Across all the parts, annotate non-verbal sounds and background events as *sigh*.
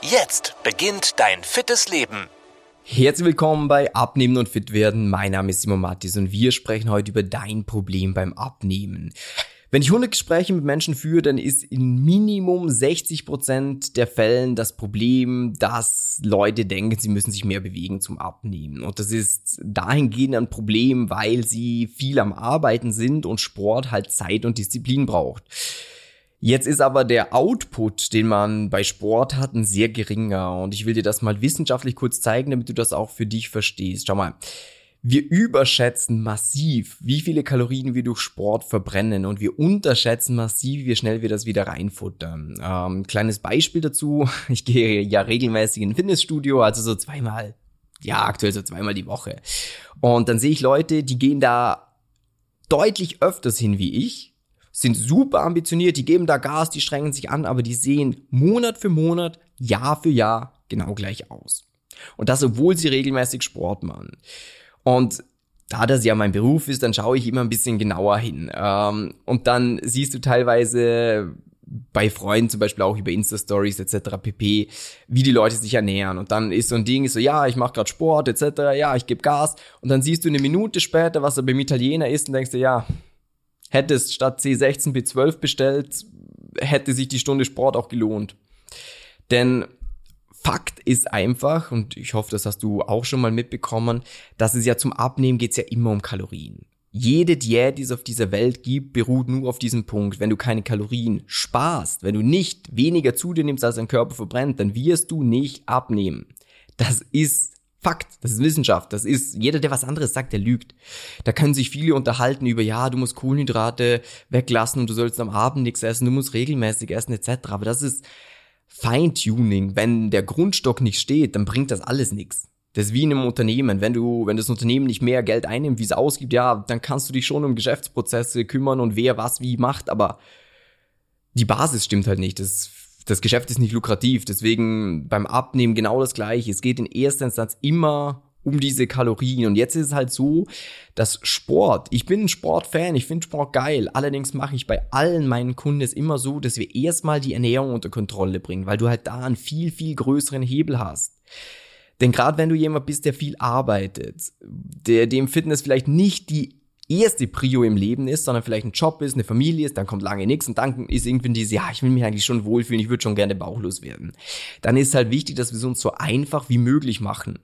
Jetzt beginnt dein fittes Leben. Herzlich willkommen bei Abnehmen und Fit werden. Mein Name ist Simon Mattis und wir sprechen heute über dein Problem beim Abnehmen. Wenn ich 100 Gespräche mit Menschen führe, dann ist in Minimum 60 Prozent der Fällen das Problem, dass Leute denken, sie müssen sich mehr bewegen zum Abnehmen. Und das ist dahingehend ein Problem, weil sie viel am Arbeiten sind und Sport halt Zeit und Disziplin braucht. Jetzt ist aber der Output, den man bei Sport hat, ein sehr geringer. Und ich will dir das mal wissenschaftlich kurz zeigen, damit du das auch für dich verstehst. Schau mal. Wir überschätzen massiv, wie viele Kalorien wir durch Sport verbrennen und wir unterschätzen massiv, wie schnell wir das wieder reinfuttern. Ähm, kleines Beispiel dazu. *laughs* Ich gehe ja regelmäßig in ein Fitnessstudio, also so zweimal, ja, aktuell so zweimal die Woche. Und dann sehe ich Leute, die gehen da deutlich öfters hin wie ich sind super ambitioniert, die geben da Gas, die strengen sich an, aber die sehen Monat für Monat, Jahr für Jahr genau gleich aus. Und das, obwohl sie regelmäßig Sport machen. Und da das ja mein Beruf ist, dann schaue ich immer ein bisschen genauer hin. Ähm, und dann siehst du teilweise bei Freunden zum Beispiel auch über Insta-Stories etc. pp, wie die Leute sich ernähren. Und dann ist so ein Ding, ist so, ja, ich mache gerade Sport etc., ja, ich gebe Gas. Und dann siehst du eine Minute später, was er beim Italiener ist und denkst du, ja, Hättest statt C16 B12 bestellt, hätte sich die Stunde Sport auch gelohnt. Denn Fakt ist einfach, und ich hoffe, das hast du auch schon mal mitbekommen, dass es ja zum Abnehmen geht's ja immer um Kalorien. Jede Diät, die es auf dieser Welt gibt, beruht nur auf diesem Punkt. Wenn du keine Kalorien sparst, wenn du nicht weniger zu dir nimmst, als dein Körper verbrennt, dann wirst du nicht abnehmen. Das ist Fakt, das ist Wissenschaft, das ist, jeder, der was anderes sagt, der lügt. Da können sich viele unterhalten über, ja, du musst Kohlenhydrate weglassen und du sollst am Abend nichts essen, du musst regelmäßig essen, etc. Aber das ist Feintuning. Wenn der Grundstock nicht steht, dann bringt das alles nichts. Das ist wie in einem Unternehmen. Wenn du, wenn das Unternehmen nicht mehr Geld einnimmt, wie es ausgibt, ja, dann kannst du dich schon um Geschäftsprozesse kümmern und wer was wie macht, aber die Basis stimmt halt nicht. Das das Geschäft ist nicht lukrativ. Deswegen beim Abnehmen genau das gleiche. Es geht in erster Instanz immer um diese Kalorien. Und jetzt ist es halt so, dass Sport, ich bin ein Sportfan, ich finde Sport geil. Allerdings mache ich bei allen meinen Kunden es immer so, dass wir erstmal die Ernährung unter Kontrolle bringen, weil du halt da einen viel, viel größeren Hebel hast. Denn gerade wenn du jemand bist, der viel arbeitet, der dem Fitness vielleicht nicht die erste Prio im Leben ist, sondern vielleicht ein Job ist, eine Familie ist, dann kommt lange nichts und dann ist irgendwie diese, ja, ich will mich eigentlich schon wohlfühlen, ich würde schon gerne bauchlos werden. Dann ist halt wichtig, dass wir es uns so einfach wie möglich machen.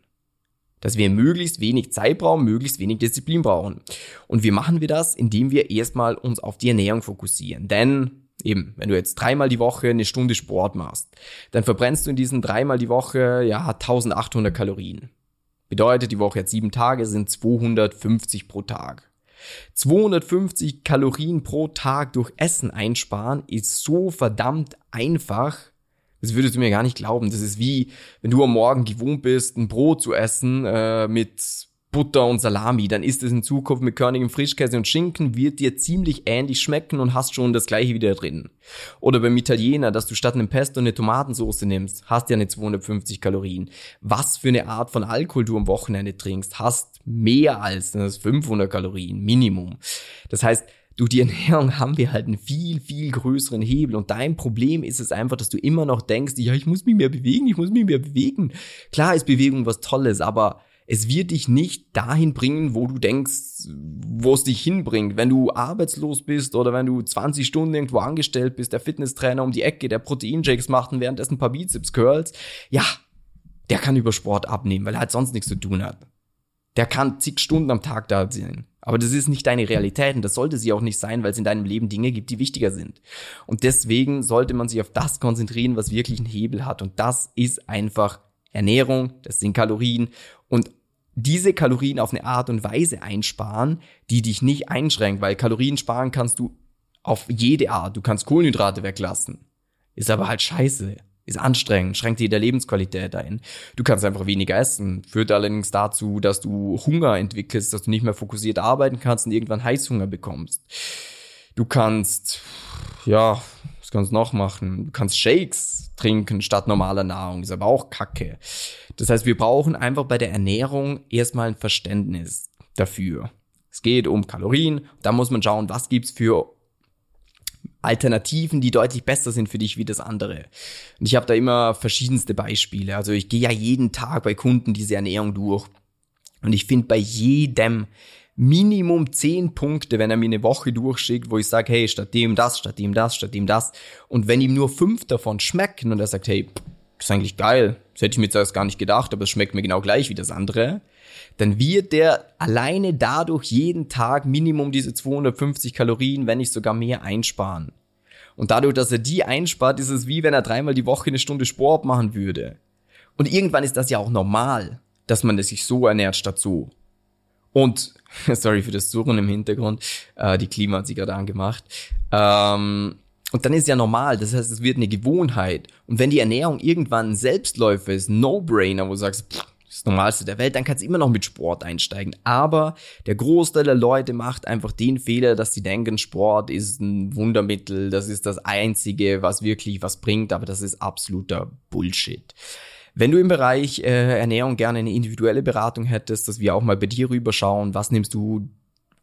Dass wir möglichst wenig Zeit brauchen, möglichst wenig Disziplin brauchen. Und wie machen wir das? Indem wir erstmal uns auf die Ernährung fokussieren. Denn eben, wenn du jetzt dreimal die Woche eine Stunde Sport machst, dann verbrennst du in diesen dreimal die Woche, ja, 1800 Kalorien. Bedeutet, die Woche hat sieben Tage, sind 250 pro Tag. 250 Kalorien pro Tag durch Essen einsparen ist so verdammt einfach. Das würdest du mir gar nicht glauben. Das ist wie, wenn du am Morgen gewohnt bist, ein Brot zu essen äh, mit Butter und Salami, dann ist es in Zukunft mit körnigem Frischkäse und Schinken, wird dir ziemlich ähnlich schmecken und hast schon das gleiche wieder drin. Oder beim Italiener, dass du statt einem Pesto eine Tomatensauce nimmst, hast ja eine 250 Kalorien. Was für eine Art von Alkohol du am Wochenende trinkst, hast mehr als das 500 Kalorien, Minimum. Das heißt, durch die *laughs* Ernährung haben wir halt einen viel, viel größeren Hebel. Und dein Problem ist es einfach, dass du immer noch denkst, ja, ich muss mich mehr bewegen, ich muss mich mehr bewegen. Klar ist Bewegung was Tolles, aber es wird dich nicht dahin bringen, wo du denkst, wo es dich hinbringt. Wenn du arbeitslos bist oder wenn du 20 Stunden irgendwo angestellt bist, der Fitnesstrainer um die Ecke, der Proteinjakes macht und währenddessen ein paar Bizeps Curls, ja, der kann über Sport abnehmen, weil er halt sonst nichts zu tun hat. Der kann zig Stunden am Tag da sein. Aber das ist nicht deine Realität und das sollte sie auch nicht sein, weil es in deinem Leben Dinge gibt, die wichtiger sind. Und deswegen sollte man sich auf das konzentrieren, was wirklich einen Hebel hat. Und das ist einfach Ernährung, das sind Kalorien und diese Kalorien auf eine Art und Weise einsparen, die dich nicht einschränkt, weil Kalorien sparen kannst du auf jede Art. Du kannst Kohlenhydrate weglassen. Ist aber halt scheiße. Ist anstrengend, schränkt dir der Lebensqualität ein. Du kannst einfach weniger essen, führt allerdings dazu, dass du Hunger entwickelst, dass du nicht mehr fokussiert arbeiten kannst und irgendwann Heißhunger bekommst. Du kannst, ja, kannst du noch machen? Du kannst Shakes trinken statt normaler Nahrung, ist aber auch Kacke. Das heißt, wir brauchen einfach bei der Ernährung erstmal ein Verständnis dafür. Es geht um Kalorien, da muss man schauen, was gibt's für Alternativen, die deutlich besser sind für dich wie das andere. Und ich habe da immer verschiedenste Beispiele. Also ich gehe ja jeden Tag bei Kunden diese Ernährung durch. Und ich finde bei jedem Minimum zehn Punkte, wenn er mir eine Woche durchschickt, wo ich sage, hey, statt dem das, statt dem das, statt dem das. Und wenn ihm nur fünf davon schmecken und er sagt, hey, das ist eigentlich geil, das hätte ich mir zuerst gar nicht gedacht, aber es schmeckt mir genau gleich wie das andere, dann wird der alleine dadurch jeden Tag Minimum diese 250 Kalorien, wenn nicht sogar mehr einsparen. Und dadurch, dass er die einspart, ist es wie wenn er dreimal die Woche eine Stunde Sport machen würde. Und irgendwann ist das ja auch normal, dass man sich so ernährt statt so. Und, *laughs* sorry für das Surren im Hintergrund, äh, die Klima hat sich gerade angemacht. Ähm, und dann ist ja normal, das heißt, es wird eine Gewohnheit. Und wenn die Ernährung irgendwann ein Selbstläufer ist, No-Brainer, wo du sagst, pff, das Normalste der Welt, dann kannst du immer noch mit Sport einsteigen. Aber der Großteil der Leute macht einfach den Fehler, dass sie denken, Sport ist ein Wundermittel, das ist das Einzige, was wirklich was bringt, aber das ist absoluter Bullshit. Wenn du im Bereich äh, Ernährung gerne eine individuelle Beratung hättest, dass wir auch mal bei dir rüberschauen, was nimmst du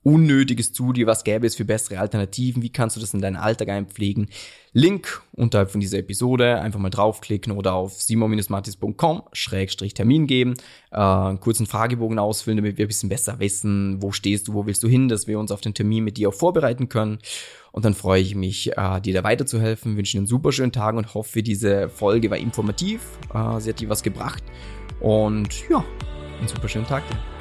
Unnötiges zu dir, was gäbe es für bessere Alternativen, wie kannst du das in deinen Alltag einpflegen. Link unterhalb von dieser Episode, einfach mal draufklicken oder auf simon-matis.com, Schrägstrich Termin geben, äh, einen kurzen Fragebogen ausfüllen, damit wir ein bisschen besser wissen, wo stehst du, wo willst du hin, dass wir uns auf den Termin mit dir auch vorbereiten können. Und dann freue ich mich, äh, dir da weiterzuhelfen, wünsche dir einen super schönen Tag und hoffe, diese Folge war informativ, äh, sie hat dir was gebracht und ja, einen super schönen Tag dir.